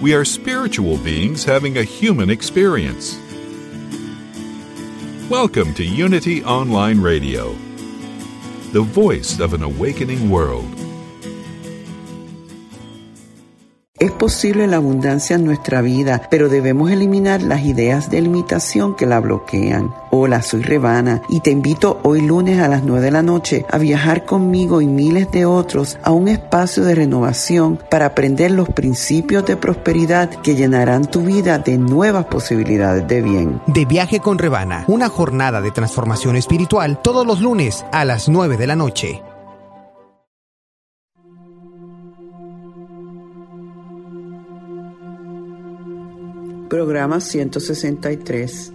We are spiritual beings having a human experience. Welcome to Unity Online Radio, the voice of an awakening world. Es posible la abundancia en nuestra vida, pero debemos eliminar las ideas de limitación que la bloquean. Hola, soy Revana y te invito hoy lunes a las 9 de la noche a viajar conmigo y miles de otros a un espacio de renovación para aprender los principios de prosperidad que llenarán tu vida de nuevas posibilidades de bien. De viaje con Revana, una jornada de transformación espiritual todos los lunes a las 9 de la noche. Programa 163.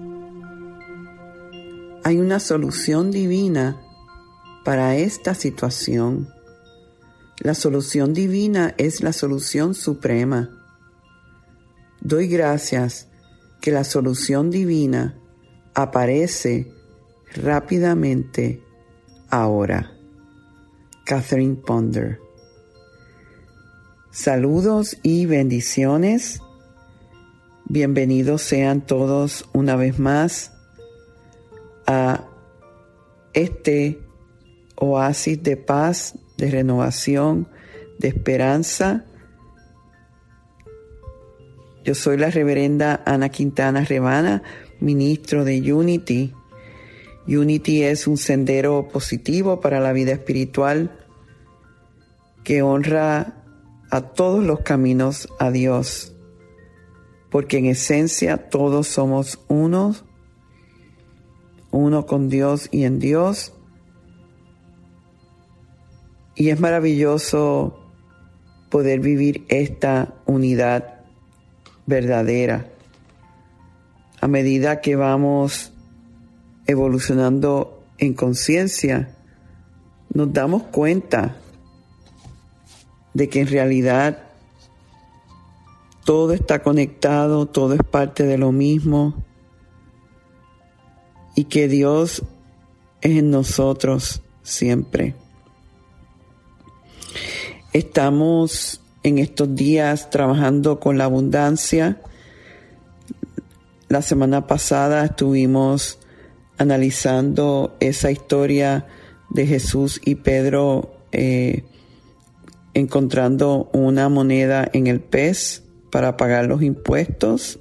Hay una solución divina para esta situación. La solución divina es la solución suprema. Doy gracias que la solución divina aparece rápidamente ahora. Catherine Ponder. Saludos y bendiciones Bienvenidos sean todos una vez más a este oasis de paz, de renovación, de esperanza. Yo soy la reverenda Ana Quintana Rebana, ministro de Unity. Unity es un sendero positivo para la vida espiritual que honra a todos los caminos a Dios porque en esencia todos somos unos, uno con Dios y en Dios. Y es maravilloso poder vivir esta unidad verdadera. A medida que vamos evolucionando en conciencia, nos damos cuenta de que en realidad todo está conectado, todo es parte de lo mismo y que Dios es en nosotros siempre. Estamos en estos días trabajando con la abundancia. La semana pasada estuvimos analizando esa historia de Jesús y Pedro eh, encontrando una moneda en el pez para pagar los impuestos.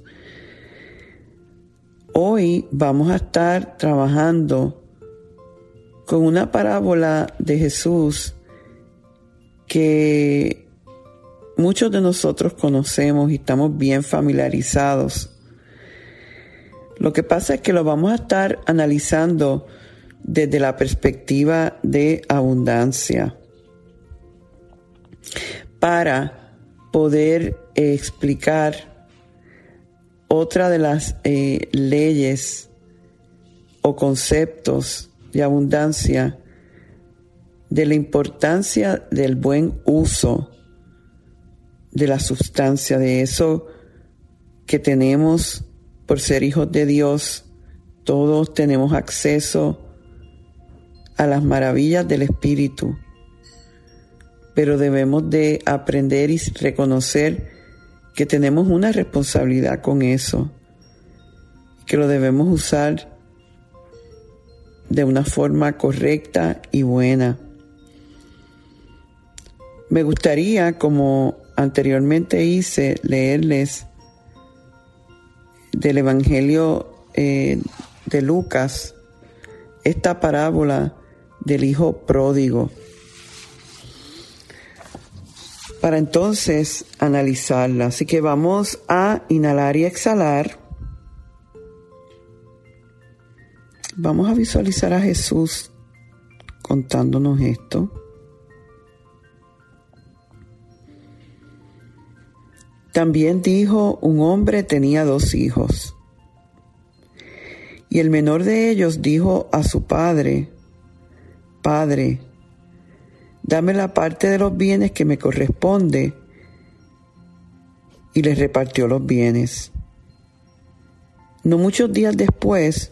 Hoy vamos a estar trabajando con una parábola de Jesús que muchos de nosotros conocemos y estamos bien familiarizados. Lo que pasa es que lo vamos a estar analizando desde la perspectiva de abundancia para poder explicar otra de las eh, leyes o conceptos de abundancia de la importancia del buen uso de la sustancia, de eso que tenemos por ser hijos de Dios. Todos tenemos acceso a las maravillas del Espíritu, pero debemos de aprender y reconocer que tenemos una responsabilidad con eso, que lo debemos usar de una forma correcta y buena. Me gustaría, como anteriormente hice, leerles del Evangelio eh, de Lucas esta parábola del Hijo pródigo para entonces analizarla. Así que vamos a inhalar y exhalar. Vamos a visualizar a Jesús contándonos esto. También dijo, un hombre tenía dos hijos. Y el menor de ellos dijo a su padre, Padre, dame la parte de los bienes que me corresponde. Y les repartió los bienes. No muchos días después,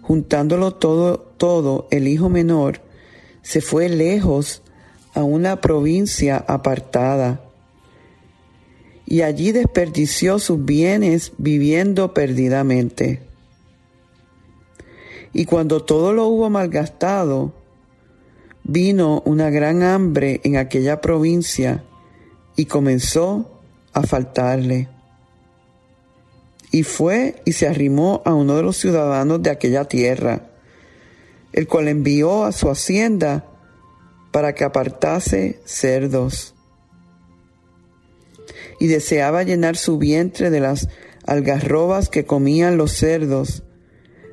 juntándolo todo, todo, el hijo menor se fue lejos a una provincia apartada y allí desperdició sus bienes viviendo perdidamente. Y cuando todo lo hubo malgastado, vino una gran hambre en aquella provincia y comenzó a faltarle. Y fue y se arrimó a uno de los ciudadanos de aquella tierra, el cual envió a su hacienda para que apartase cerdos. Y deseaba llenar su vientre de las algarrobas que comían los cerdos,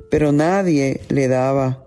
pero nadie le daba.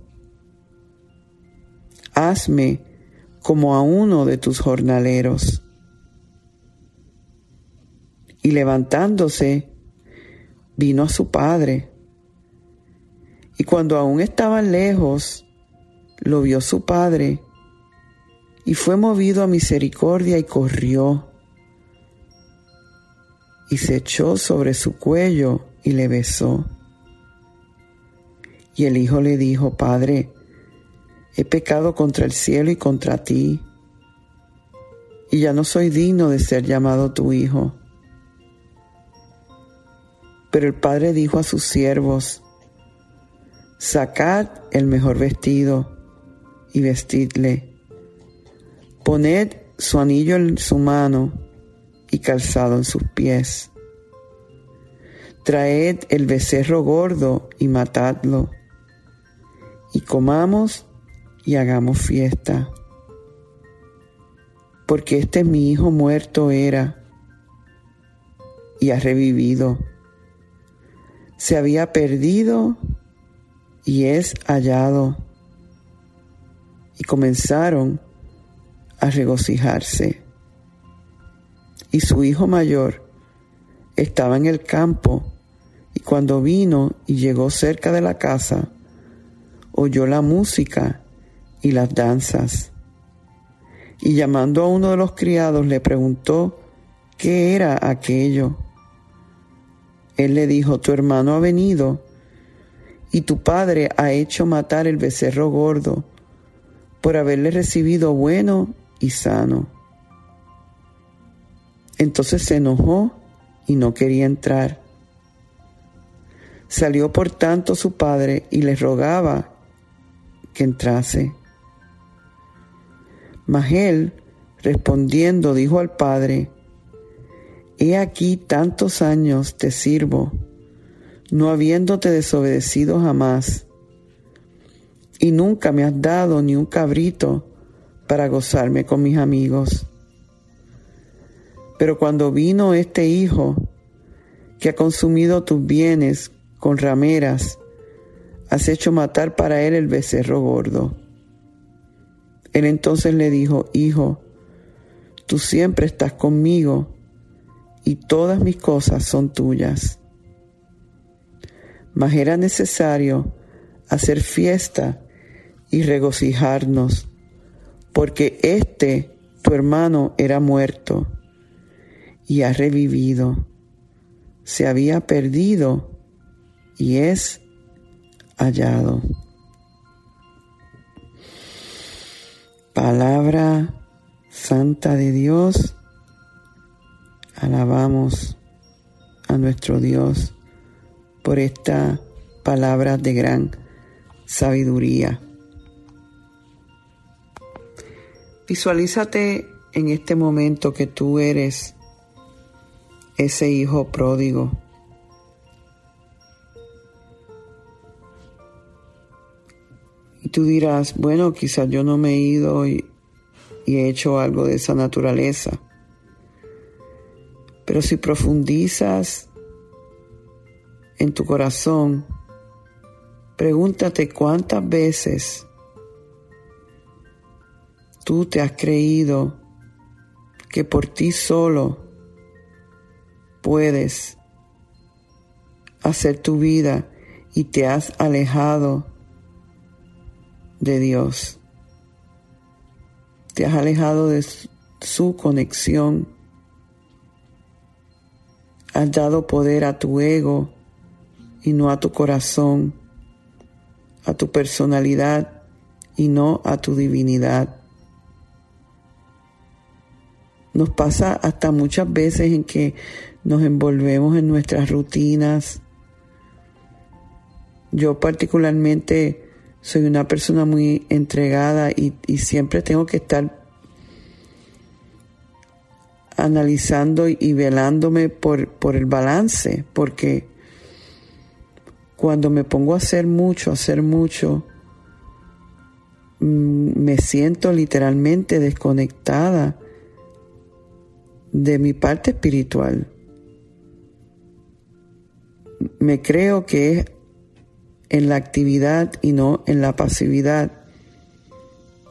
Como a uno de tus jornaleros. Y levantándose, vino a su padre. Y cuando aún estaban lejos, lo vio su padre y fue movido a misericordia y corrió y se echó sobre su cuello y le besó. Y el hijo le dijo, Padre, he pecado contra el cielo y contra ti, y ya no soy digno de ser llamado tu hijo. Pero el padre dijo a sus siervos, Sacad el mejor vestido y vestidle. Poned su anillo en su mano y calzado en sus pies. Traed el becerro gordo y matadlo, y comamos y hagamos fiesta. Porque este mi hijo muerto era y ha revivido. Se había perdido y es hallado y comenzaron a regocijarse. Y su hijo mayor estaba en el campo y cuando vino y llegó cerca de la casa, oyó la música y las danzas. Y llamando a uno de los criados le preguntó qué era aquello. Él le dijo, tu hermano ha venido y tu padre ha hecho matar el becerro gordo por haberle recibido bueno y sano. Entonces se enojó y no quería entrar. Salió por tanto su padre y le rogaba que entrase. Mas él, respondiendo, dijo al padre, He aquí tantos años te sirvo, no habiéndote desobedecido jamás y nunca me has dado ni un cabrito para gozarme con mis amigos. Pero cuando vino este hijo, que ha consumido tus bienes con rameras, has hecho matar para él el becerro gordo. Él entonces le dijo, Hijo, tú siempre estás conmigo y todas mis cosas son tuyas. Mas era necesario hacer fiesta y regocijarnos, porque este tu hermano era muerto y ha revivido, se había perdido y es hallado. Palabra santa de Dios, alabamos a nuestro Dios por esta palabra de gran sabiduría. Visualízate en este momento que tú eres ese hijo pródigo. Tú dirás, bueno, quizás yo no me he ido y, y he hecho algo de esa naturaleza. Pero si profundizas en tu corazón, pregúntate cuántas veces tú te has creído que por ti solo puedes hacer tu vida y te has alejado de Dios. Te has alejado de su conexión. Has dado poder a tu ego y no a tu corazón, a tu personalidad y no a tu divinidad. Nos pasa hasta muchas veces en que nos envolvemos en nuestras rutinas. Yo particularmente soy una persona muy entregada y, siempre tengo que estar analizando y velándome por, el balance, porque cuando me pongo a hacer mucho, a hacer mucho, mm, me siento literalmente desconectada de mi parte espiritual. Me creo que es en la actividad y no en la pasividad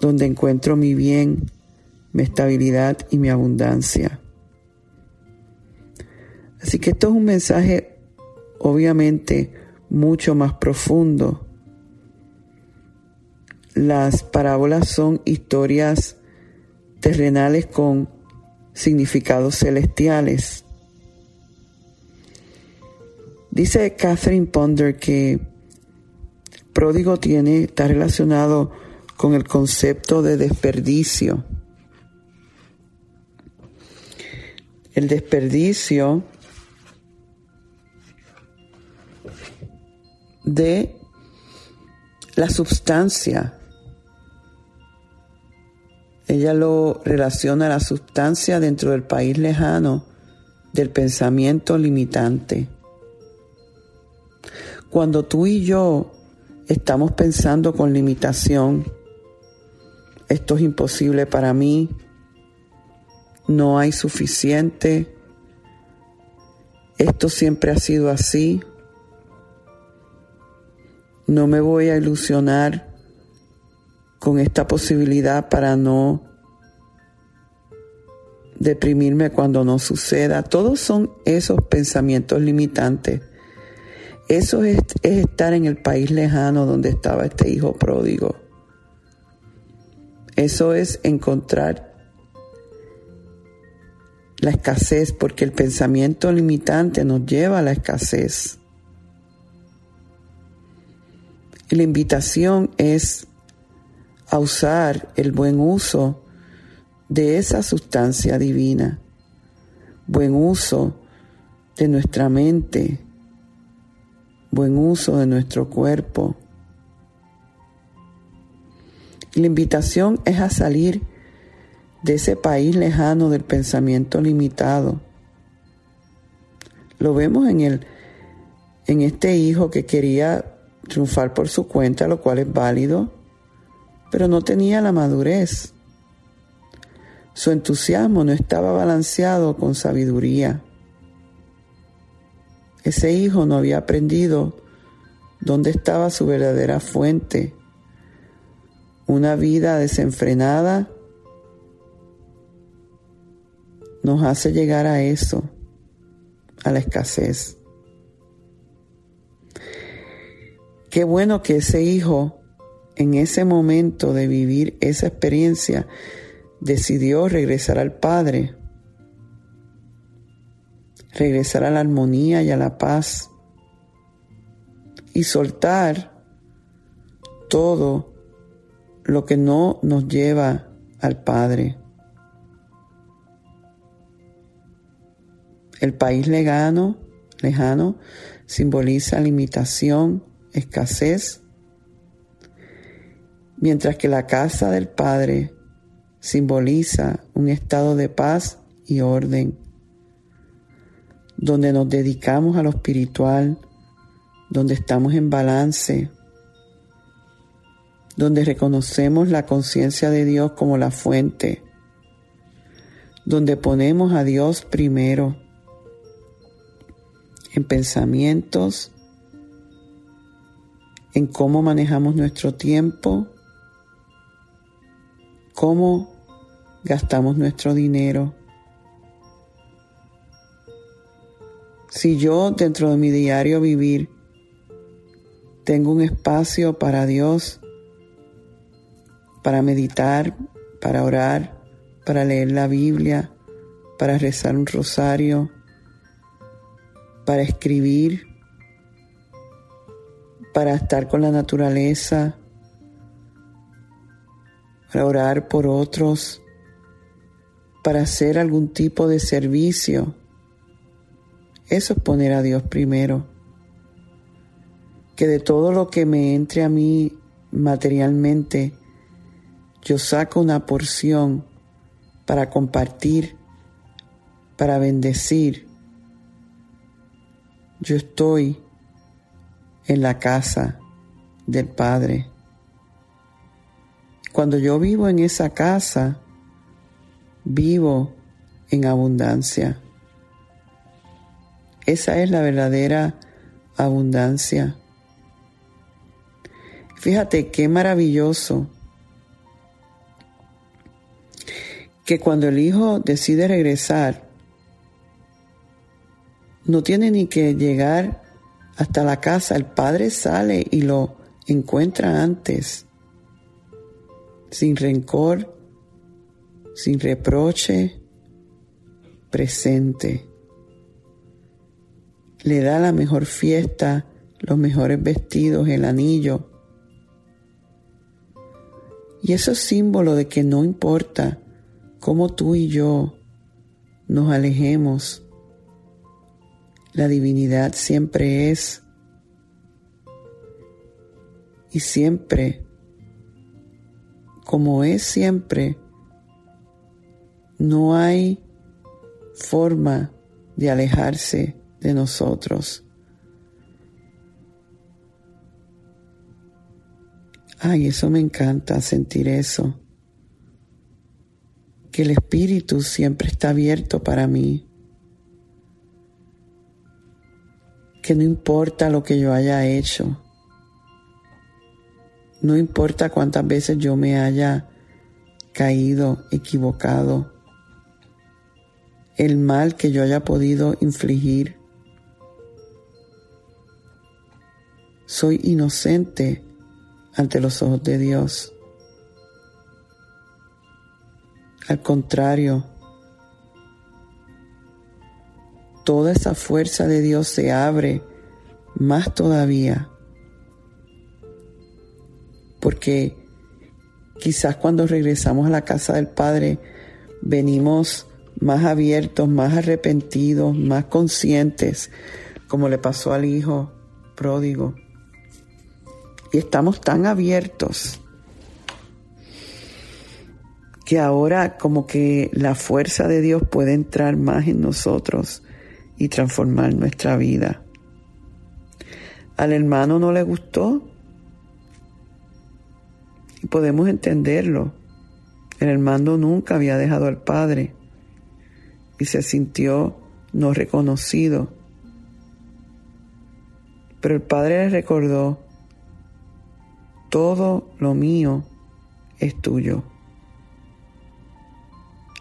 donde encuentro mi bien, mi estabilidad y mi abundancia. Así que esto es un mensaje obviamente mucho más profundo. Las parábolas son historias terrenales con significados celestiales. Dice Catherine Ponder que pródigo tiene, está relacionado con el concepto de desperdicio. El desperdicio de la sustancia ella lo relaciona a la sustancia dentro del país lejano del pensamiento limitante. Cuando tú y yo estamos pensando con limitación, esto es imposible para mí, no hay suficiente, esto siempre ha sido así, no me voy a ilusionar con esta posibilidad para no deprimirme cuando no suceda. Todos son esos pensamientos limitantes. Eso es, estar en el país lejano donde estaba este hijo pródigo. Eso es encontrar la escasez, porque el pensamiento limitante nos lleva a la escasez. La invitación es a usar el buen uso de esa sustancia divina, buen uso de nuestra mente, buen uso de nuestro cuerpo. La invitación es a salir de ese país lejano del pensamiento limitado. Lo vemos en el en este hijo que quería triunfar por su cuenta, lo cual es válido pero no tenía la madurez. Su entusiasmo no estaba balanceado con sabiduría. Ese hijo no había aprendido dónde estaba su verdadera fuente. Una vida desenfrenada nos hace llegar a eso, a la escasez. Qué bueno que ese hijo en ese momento de vivir esa experiencia, decidió regresar al Padre, regresar a la armonía y a la paz y soltar todo lo que no nos lleva al Padre. El país lejano, lejano simboliza limitación, escasez mientras que la casa del Padre simboliza un estado de paz y orden. Donde nos dedicamos a lo espiritual, donde estamos en balance, donde reconocemos la conciencia de Dios como la fuente, donde ponemos a Dios primero en pensamientos, en cómo manejamos nuestro tiempo, cómo gastamos nuestro dinero. Si yo dentro de mi diario vivir tengo un espacio para Dios, para meditar, para orar, para leer la Biblia, para rezar un rosario, para escribir, para estar con la naturaleza, para orar por otros, para hacer algún tipo de servicio. Eso es poner a Dios primero. Que de todo lo que me entre a mí materialmente, yo saco una porción para compartir, para bendecir. Yo estoy en la casa del Padre. Cuando yo vivo en esa casa, vivo en abundancia. Esa es la verdadera abundancia. Fíjate qué maravilloso que cuando el hijo decide regresar, no tiene ni que llegar hasta la casa, el padre sale y lo encuentra antes, sin rencor, sin reproche, presente. Le da la mejor fiesta, los mejores vestidos, el anillo. Y eso es símbolo de que no importa cómo tú y yo nos alejemos la divinidad siempre es y siempre, como es siempre, no hay forma de alejarse de nosotros. Ay, eso me encanta sentir eso. Que el espíritu siempre está abierto para mí. que no importa lo que yo haya hecho, no importa cuántas veces yo me haya caído, equivocado, el mal que yo haya podido infligir. Soy inocente ante los ojos de Dios. Al contrario, toda esa fuerza de Dios se abre más todavía. Porque quizás cuando regresamos a la casa del Padre venimos más abiertos, más arrepentidos, más conscientes, como le pasó al Hijo pródigo. Y estamos tan abiertos que ahora como que la fuerza de Dios puede entrar más en nosotros y transformar nuestra vida. Al hermano no le gustó y podemos entenderlo. El hermano nunca había dejado al padre y se sintió no reconocido. Pero el padre le recordó, todo lo mío es tuyo.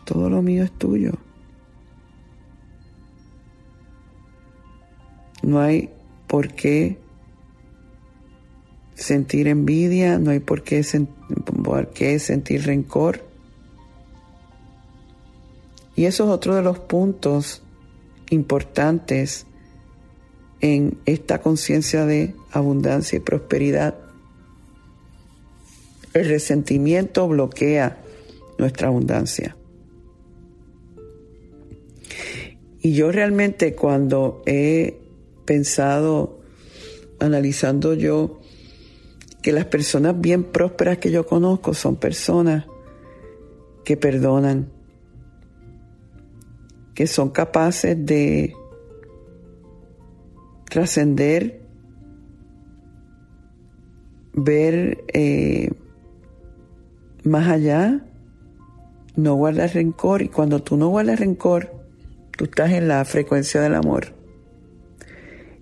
Todo lo mío es tuyo. No hay por qué sentir envidia, no hay por qué, sentir rencor. Y eso es otro de los puntos importantes en esta conciencia de abundancia y prosperidad. El resentimiento bloquea nuestra abundancia. Y yo realmente cuando he pensado, analizando yo, que las personas bien prósperas que yo conozco son personas que perdonan, que son capaces de trascender, ver eh, más allá, no guardar rencor. Y cuando tú no guardas rencor, tú estás en la frecuencia del amor.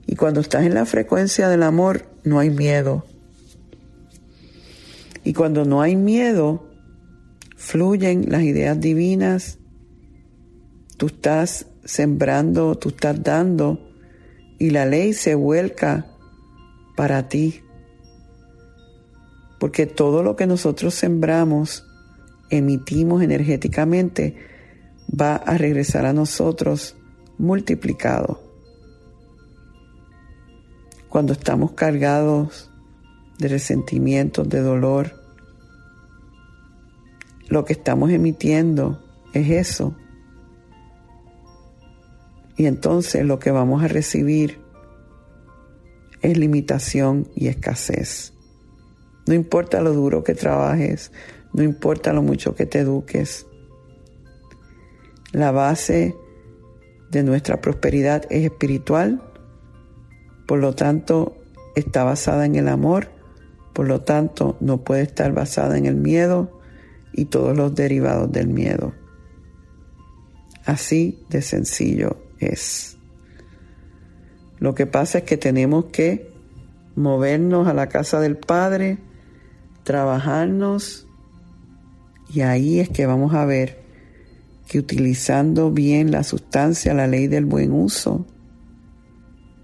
Y cuando estás en la frecuencia del amor, no hay miedo. Y cuando no hay miedo, fluyen las ideas divinas. Tú estás sembrando, tú estás dando y la ley se vuelca para ti. Porque todo lo que nosotros sembramos, emitimos energéticamente, va a regresar a nosotros multiplicado. Cuando estamos cargados de resentimientos, de dolor, lo que estamos emitiendo es eso. Y entonces lo que vamos a recibir es limitación y escasez. No importa lo duro que trabajes, no importa lo mucho que te eduques. La base de nuestra prosperidad es espiritual, por lo tanto está basada en el amor, por lo tanto no puede estar basada en el miedo, y todos los derivados del miedo. Así de sencillo es. Lo que pasa es que tenemos que movernos a la casa del Padre, trabajarnos y ahí es que vamos a ver que utilizando bien la sustancia, la ley del buen uso,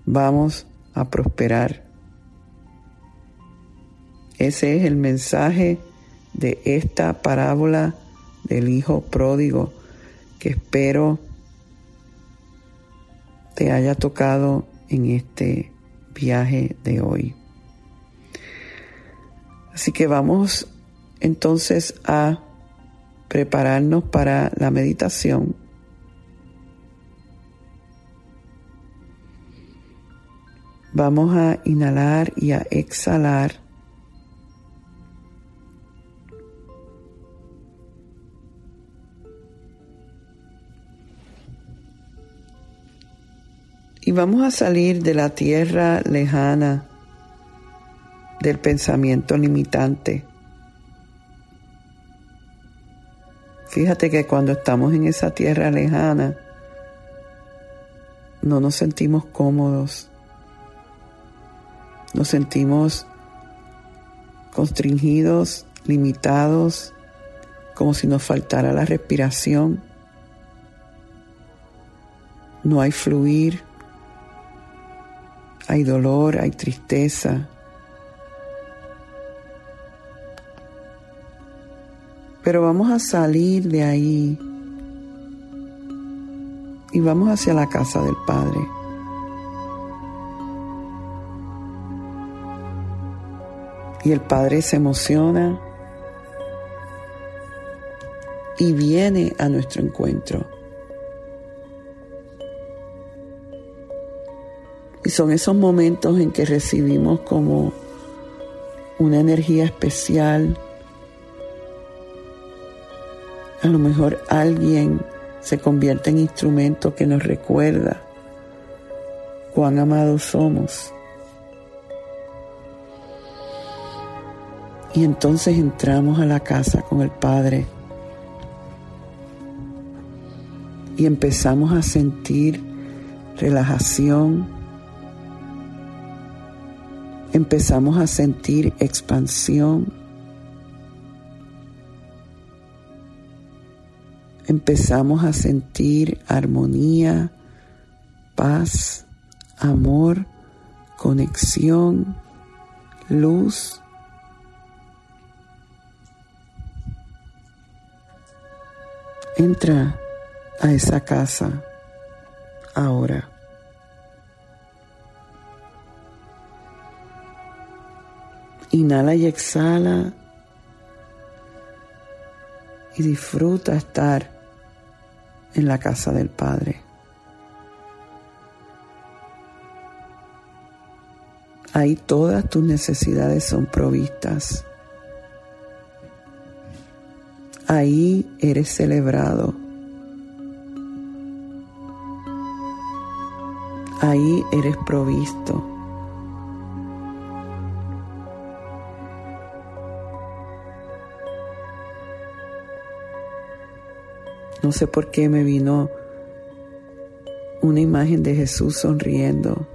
vamos a prosperar. Ese es el mensaje de esta parábola del Hijo pródigo que espero te haya tocado en este viaje de hoy. Así que vamos entonces a prepararnos para la meditación. Vamos a inhalar y a exhalar Y vamos a salir de la tierra lejana, del pensamiento limitante. Fíjate que cuando estamos en esa tierra lejana, no nos sentimos cómodos, nos sentimos constringidos, limitados, como si nos faltara la respiración. No hay fluir, hay dolor, hay tristeza. Pero vamos a salir de ahí y vamos hacia la casa del Padre. Y el Padre se emociona y viene a nuestro encuentro. Y son esos momentos en que recibimos como una energía especial. A lo mejor alguien se convierte en instrumento que nos recuerda cuán amados somos. Y entonces entramos a la casa con el Padre y empezamos a sentir relajación, empezamos a sentir expansión, empezamos a sentir armonía, paz, amor, conexión, luz. Entra a esa casa ahora. Inhala y exhala y disfruta estar en la casa del Padre. Ahí todas tus necesidades son provistas. Ahí eres celebrado. ahí eres provisto. No sé por qué me vino una imagen de Jesús sonriendo.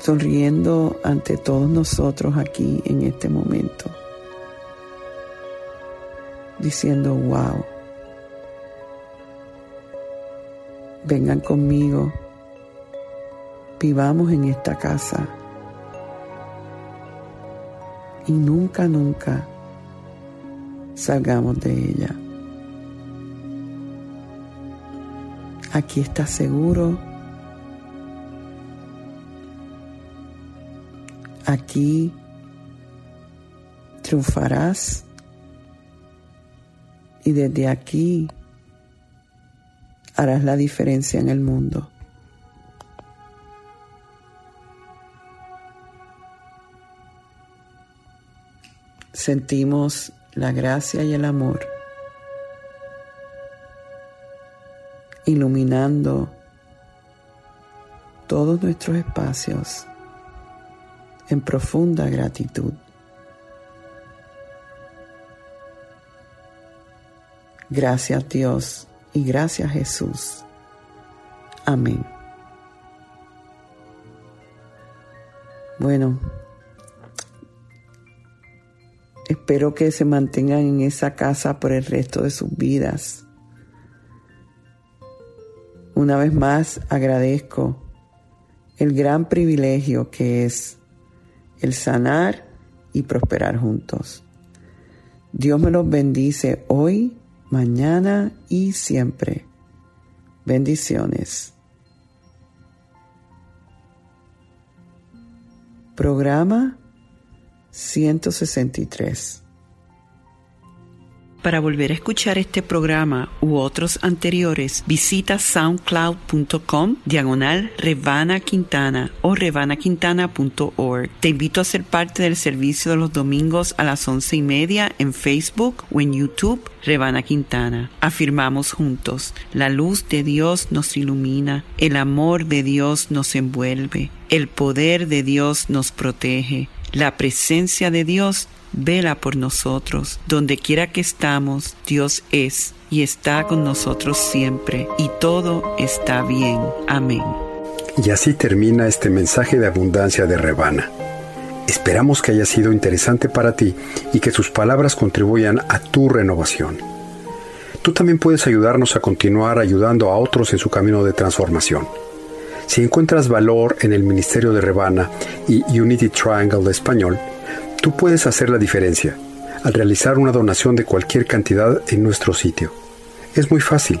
Sonriendo ante todos nosotros aquí en este momento. Diciendo, wow. Vengan conmigo. Vivamos en esta casa. Y nunca, nunca salgamos de ella. Aquí estás seguro. Aquí triunfarás. Y desde aquí harás la diferencia en el mundo. Sentimos la gracia y el amor, iluminando todos nuestros espacios en profunda gratitud. Gracias Dios y gracias Jesús. Amén. Bueno, Espero que se mantengan en esa casa por el resto de sus vidas. Una vez más agradezco el gran privilegio que es el sanar y prosperar juntos. Dios me los bendice hoy, mañana y siempre. Bendiciones. Programa 163. Para volver a escuchar este programa u otros anteriores, visita soundcloud.com diagonal Revana Quintana o revanaquintana.org. Te invito a ser parte del servicio de los domingos a las once y media en Facebook o en YouTube Revana Quintana. Afirmamos juntos, la luz de Dios nos ilumina, el amor de Dios nos envuelve, el poder de Dios nos protege. La presencia de Dios vela por nosotros. Donde quiera que estamos, Dios es y está con nosotros siempre y todo está bien. Amén. Y así termina este mensaje de abundancia de Rebana. Esperamos que haya sido interesante para ti y que sus palabras contribuyan a tu renovación. Tú también puedes ayudarnos a continuar ayudando a otros en su camino de transformación. Si encuentras valor en el Ministerio de Rebana y Unity Triangle de español, tú puedes hacer la diferencia al realizar una donación de cualquier cantidad en nuestro sitio. Es muy fácil.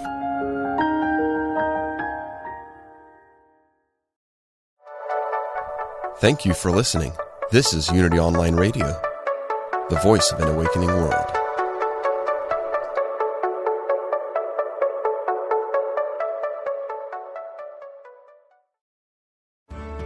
Thank you for listening. This is Unity Online Radio, the voice of an awakening world.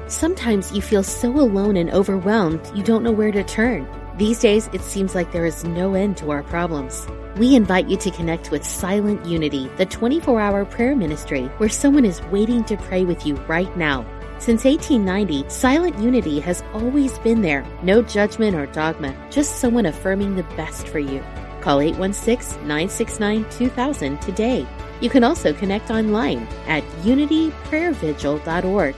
Sometimes you feel so alone and overwhelmed you don't know where to turn. These days, it seems like there is no end to our problems. We invite you to connect with Silent Unity, the 24 hour prayer ministry where someone is waiting to pray with you right now. Since 1890, Silent Unity has always been there. No judgment or dogma, just someone affirming the best for you. Call 816 969 2000 today. You can also connect online at unityprayervigil.org